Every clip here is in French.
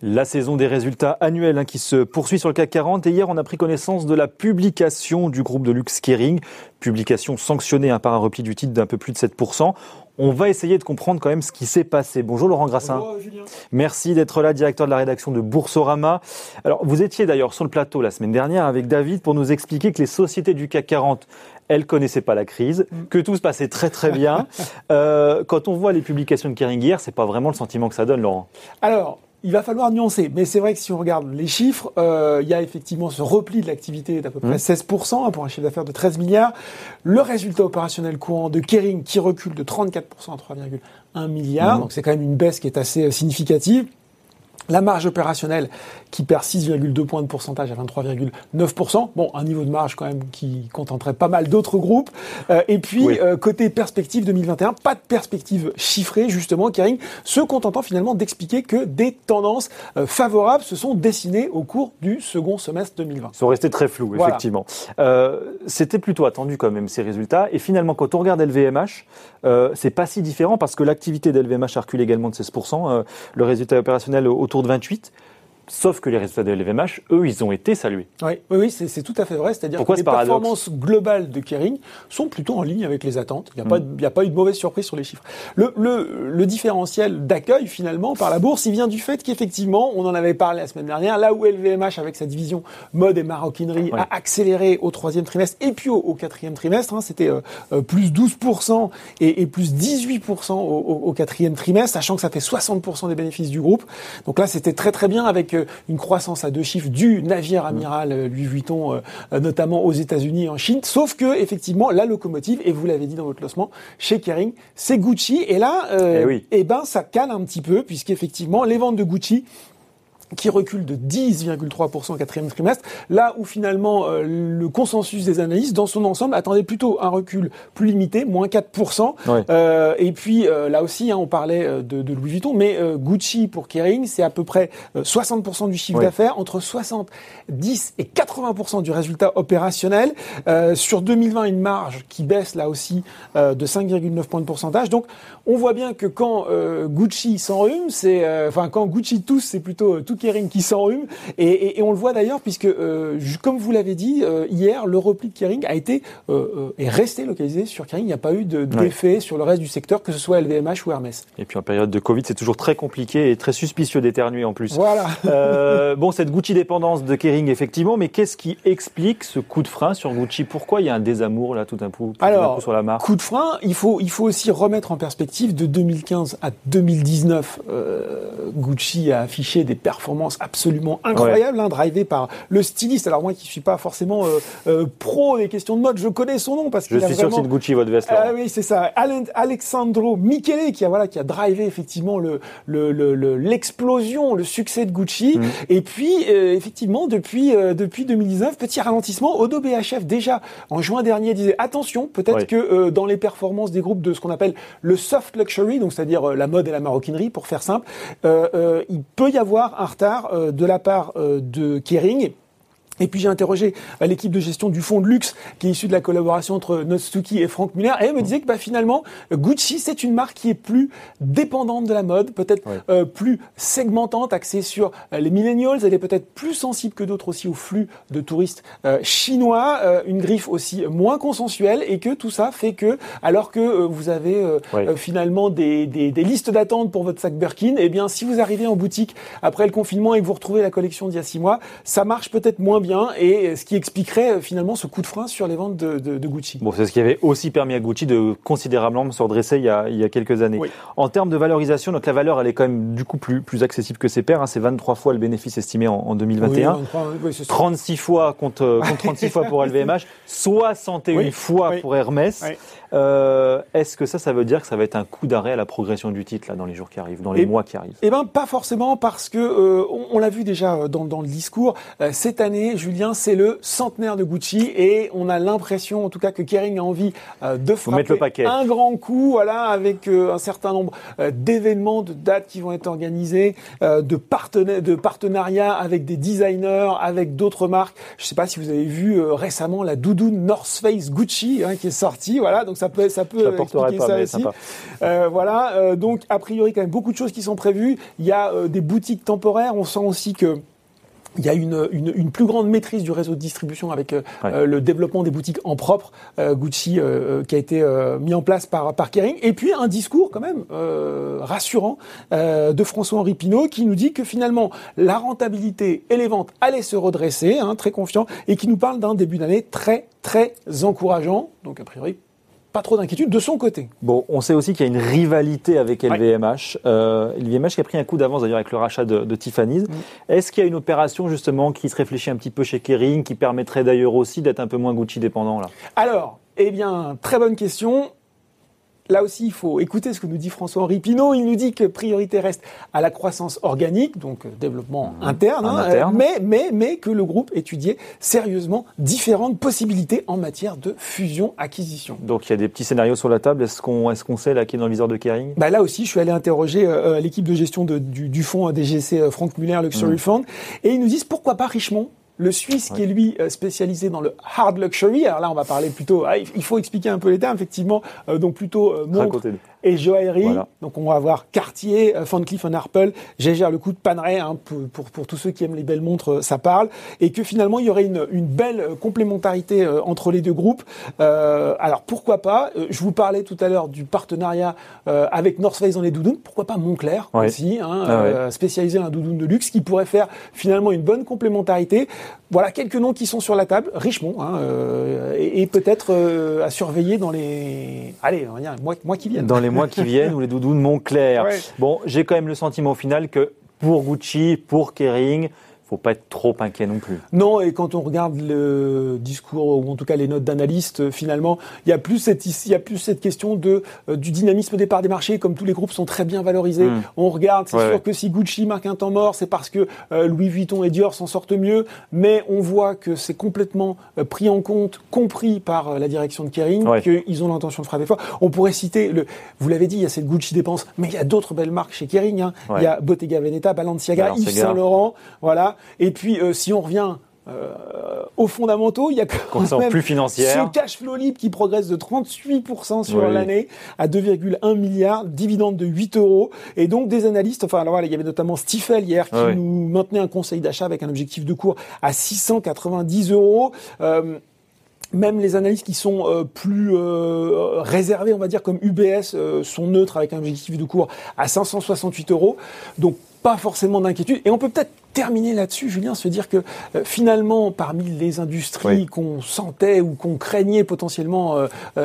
La saison des résultats annuels hein, qui se poursuit sur le CAC 40 et hier on a pris connaissance de la publication du groupe de luxe Kering, publication sanctionnée hein, par un repli du titre d'un peu plus de 7%. On va essayer de comprendre quand même ce qui s'est passé. Bonjour Laurent Grassin. Bonjour Julien. Merci d'être là, directeur de la rédaction de Boursorama. Alors vous étiez d'ailleurs sur le plateau la semaine dernière avec David pour nous expliquer que les sociétés du CAC 40 elles connaissaient pas la crise, mm. que tout se passait très très bien. euh, quand on voit les publications de Kering hier, c'est pas vraiment le sentiment que ça donne, Laurent. Alors, il va falloir nuancer, mais c'est vrai que si on regarde les chiffres, euh, il y a effectivement ce repli de l'activité d'à peu près 16% mmh. hein, pour un chiffre d'affaires de 13 milliards. Le résultat opérationnel courant de Kering qui recule de 34% à 3,1 milliards, donc c'est quand même une baisse qui est assez euh, significative. La marge opérationnelle qui perd 6,2 points de pourcentage à 23,9%. Bon, un niveau de marge quand même qui contenterait pas mal d'autres groupes. Euh, et puis, euh, côté perspective 2021, pas de perspective chiffrée, justement, Kering, se contentant finalement d'expliquer que des tendances euh, favorables se sont dessinées au cours du second semestre 2020. Ils sont restés très flous, effectivement. C'était plutôt attendu quand même, ces résultats. Et finalement, quand on regarde LVMH, c'est pas si différent parce que l'activité d'LVMH a reculé également de 16%. le résultat opérationnel autour de 28. Sauf que les résultats de LVMH, eux, ils ont été salués. Oui, oui, c'est tout à fait vrai. C'est-à-dire que les performances globales de Kering sont plutôt en ligne avec les attentes. Il n'y a, hmm. a, pas eu de mauvaise surprise sur les chiffres. Le, le, le différentiel d'accueil, finalement, par la bourse, il vient du fait qu'effectivement, on en avait parlé la semaine dernière, là où LVMH, avec sa division mode et maroquinerie, a accéléré au troisième trimestre et puis au, quatrième trimestre, hein, c'était euh, euh, plus 12% et, et, plus 18% au, au, quatrième trimestre, sachant que ça fait 60% des bénéfices du groupe. Donc là, c'était très très bien avec une croissance à deux chiffres du navire amiral euh, Louis Vuitton, euh, notamment aux États-Unis et en Chine. Sauf que effectivement, la locomotive, et vous l'avez dit dans votre lancement, chez Kering, c'est Gucci. Et là, euh, eh, eh ben, ça cale un petit peu, puisqu'effectivement, les ventes de Gucci qui recule de 10,3% au quatrième trimestre, là où finalement euh, le consensus des analystes dans son ensemble attendait plutôt un recul plus limité, moins 4%. Euh, et puis euh, là aussi, hein, on parlait euh, de, de, Louis Vuitton, mais Gucci pour Kering, c'est à peu près 60% du chiffre d'affaires, entre 70 et 80% du résultat opérationnel. sur 2020, une marge qui baisse là aussi de 5,9 points de pourcentage. Donc on voit bien que quand Gucci s'enrhume, c'est enfin quand Gucci tousse, c'est plutôt tout Kering qui s'enrhume. Et, et, on le voit d'ailleurs, puisque, euh, comme vous l'avez dit, euh, hier, le repli de Kering a été euh, est resté localisé sur Kering. Il n'y a pas eu d'effet sur le reste du secteur, que ce soit LVMH ou Hermès. Et puis en période de Covid, c'est toujours très compliqué et très suspicieux d'éternuer en plus. Voilà. bon, cette Gucci dépendance de Kering, effectivement, mais qu'est-ce qui explique ce coup de frein sur Gucci? Pourquoi il y a un désamour là tout d'un coup, Alors, sur la marque? Coup de frein, il faut, il faut aussi remettre en perspective de 2015 à 2019. Gucci a affiché des performances absolument incroyable, hein, drivé par le styliste. Alors moi qui suis pas forcément euh, euh, pro des questions de mode, je connais son nom parce que je suis sûr que c'est de Gucci votre veste. Ah oui, c'est ça. Alexandro Michele qui a voilà qui a drivé effectivement le l'explosion, le, le, succès de Gucci. Mm. Et puis euh, effectivement depuis depuis 2019, petit ralentissement. Odo BHF déjà en juin dernier disait attention, peut-être que dans les performances des groupes de ce qu'on appelle le soft luxury, donc c'est-à-dire la mode et la maroquinerie pour faire simple, il peut y avoir un euh, de la part euh, de Kering. Et puis j'ai interrogé euh, l'équipe de gestion du fonds de luxe qui est issu de la collaboration entre Notsuki et Frank Muller. Et elle me disait que bah, finalement Gucci c'est une marque qui est plus dépendante de la mode, peut-être euh, plus segmentante, axée sur euh, les millennials, elle est peut-être plus sensible que d'autres aussi au flux de touristes chinois, une griffe aussi moins consensuelle. Et que tout ça fait que alors que vous avez finalement des, des, des listes d'attente pour votre sac Birkin, eh bien si vous arrivez en boutique après le confinement et que vous retrouvez la collection d'il y a six mois, ça marche peut-être moins bien et ce qui expliquerait euh, finalement ce coup de frein sur les ventes de, Gucci. Bon, c'est ce qui avait aussi permis à Gucci de considérablement se redresser il y a, il y a quelques années. En termes de valorisation, donc la valeur, elle est quand même du coup plus, plus accessible que ses pairs. Hein. C'est 23 fois le bénéfice estimé en, 2021. 36 fois contre, contre 36 fois pour LVMH, 61 fois pour Hermès. Euh, est-ce que ça, ça veut dire que ça va être un coup d'arrêt à la progression du titre là dans les jours qui arrivent, dans les mois qui arrivent? Eh ben, pas forcément parce que euh, on, l'a vu déjà dans, dans, le discours. cette année, Julien, c'est le centenaire de Gucci et on a l'impression, en tout cas, que Kering a envie euh, de frapper un grand coup, voilà, avec euh, un certain nombre euh, d'événements, de dates qui vont être organisées, de, de partenariats avec des designers, avec d'autres marques. Je ne sais pas si vous avez vu récemment la doudoune North Face Gucci hein, qui est sortie, voilà, donc ça peut, ça peut expliquer ça aussi. voilà, donc a priori quand même beaucoup de choses qui sont prévues. Il y a des boutiques temporaires. On sent aussi que il y a une, une, une, plus grande maîtrise du réseau de distribution avec euh, euh, le développement des boutiques en propre, euh, Gucci, qui a été mis en place par, par Kering, et puis un discours quand même rassurant de François-Henri Pinault qui nous dit que finalement la rentabilité et les ventes allaient se redresser, hein, très confiant, et qui nous parle d'un début d'année très très encourageant, donc a priori pas trop d'inquiétude de son côté. Bon, on sait aussi qu'il y a une rivalité avec LVMH. Euh, LVMH qui a pris un coup d'avance d'ailleurs avec le rachat de, de Tiffany's. Est-ce qu'il y a une opération justement qui se réfléchit un petit peu chez Kering, qui permettrait d'ailleurs aussi d'être un peu moins Gucci dépendant là? Alors, eh bien, très bonne question là aussi, il faut écouter ce que nous dit François-Henri Pinault. Il nous dit que priorité reste à la croissance organique, donc euh, développement mmh. interne, hein, interne. mais, mais, mais que le groupe étudiait sérieusement différentes possibilités en matière de fusion-acquisition. Donc il y a des petits scénarios sur la table. Est-ce qu'on est qu'on sait là qui est dans le viseur de Kering? Bah Là aussi, je suis allé interroger euh, euh, l'équipe de gestion de, du, du fonds DGC Frank Muller Luxury mmh. Fund, et ils nous disent pourquoi pas Richemont? Le Suisse qui est lui euh, spécialisé dans le hard luxury. Alors là, on va parler plutôt. Ah, il faut expliquer un peu les termes, effectivement. Euh, donc plutôt euh, et joaillerie. Donc on va avoir Cartier, Van Cleef Arpels, Gégère le coup de Panerai, hein, pour, pour, pour, tous ceux qui aiment les belles montres, ça parle. Et que finalement il y aurait une, une belle complémentarité entre les deux groupes. Euh, alors pourquoi pas Je vous parlais tout à l'heure du partenariat euh, avec North Face dans les doudounes. Pourquoi pas Montclair aussi, hein, ah spécialisé dans la doudoune de luxe, qui pourrait faire finalement une bonne complémentarité. Voilà quelques noms qui sont sur la table. Richemont, hein, et, et peut-être à surveiller dans les, allez, on va dire, mois, mois qui viennent. Dans les mois qui viennent ou les doudounes Montclair. Bon, j'ai quand même le sentiment au final que pour Gucci, pour Kering, faut pas être trop inquiet non plus. Non, et quand on regarde le discours ou en tout cas les notes d'analystes, finalement, il y a plus cette il y a plus cette question de euh, du dynamisme des parts des marchés. Comme tous les groupes sont très bien valorisés, hmm. on regarde. C'est sûr que si Gucci marque un temps mort, c'est parce que euh, Louis Vuitton et Dior s'en sortent mieux. Mais on voit que c'est complètement euh, pris en compte, compris par la direction de Kering, qu'ils ont l'intention de frapper fort. On pourrait citer le, vous l'avez dit, il y a cette Gucci dépense, mais il y a d'autres belles marques chez Kering. Hein. Il y a Bottega Veneta, Balenciaga, Yves Saint Laurent, voilà. Et puis, euh, si on revient euh, aux fondamentaux, il y a quand même plus financière. ce cash flow libre qui progresse de 38% sur l'année à 2,1 milliards, dividende de 8 euros. Et donc des analystes, enfin alors il y avait notamment Stifel hier qui nous maintenait un conseil d'achat avec un objectif de cours à 690 euros. Euh, même les analystes qui sont euh, plus euh, réservés, on va dire comme UBS, euh, sont neutres avec un objectif de cours à 568 euros. Donc pas forcément d'inquiétude. Et on peut peut-être terminer là-dessus, Julien, se dire que finalement, parmi les industries qu'on sentait ou qu'on craignait potentiellement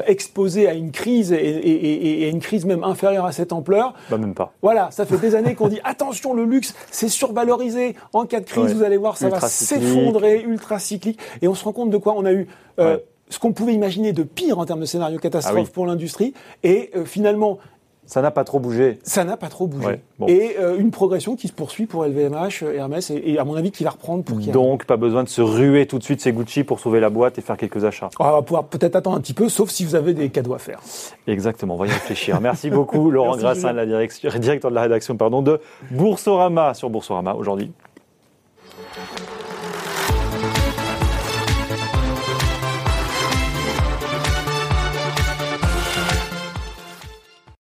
exposées à une crise et, et, et, une crise même inférieure à cette ampleur, bah même pas. Voilà, ça fait des années qu'on dit attention, le luxe, c'est survalorisé. En cas de crise, vous allez voir, ça va s'effondrer, ultra cyclique. Et on se rend compte de quoi? On a eu euh, ce qu'on pouvait imaginer de pire en termes de scénario catastrophe ah pour l'industrie. Et euh, finalement, ça n'a pas trop bougé. Ça n'a pas trop bougé. Et euh, une progression qui se poursuit pour LVMH, Hermès, et, à mon avis qui va reprendre pour Donc pas besoin de se ruer tout de suite chez Gucci pour sauver la boîte et faire quelques achats. on va pouvoir peut-être attendre un petit peu, sauf si vous avez des cadeaux à faire. Exactement, on va y réfléchir. Merci beaucoup Laurent Grassin, la directeur de la rédaction pardon, de Boursorama sur Boursorama aujourd'hui.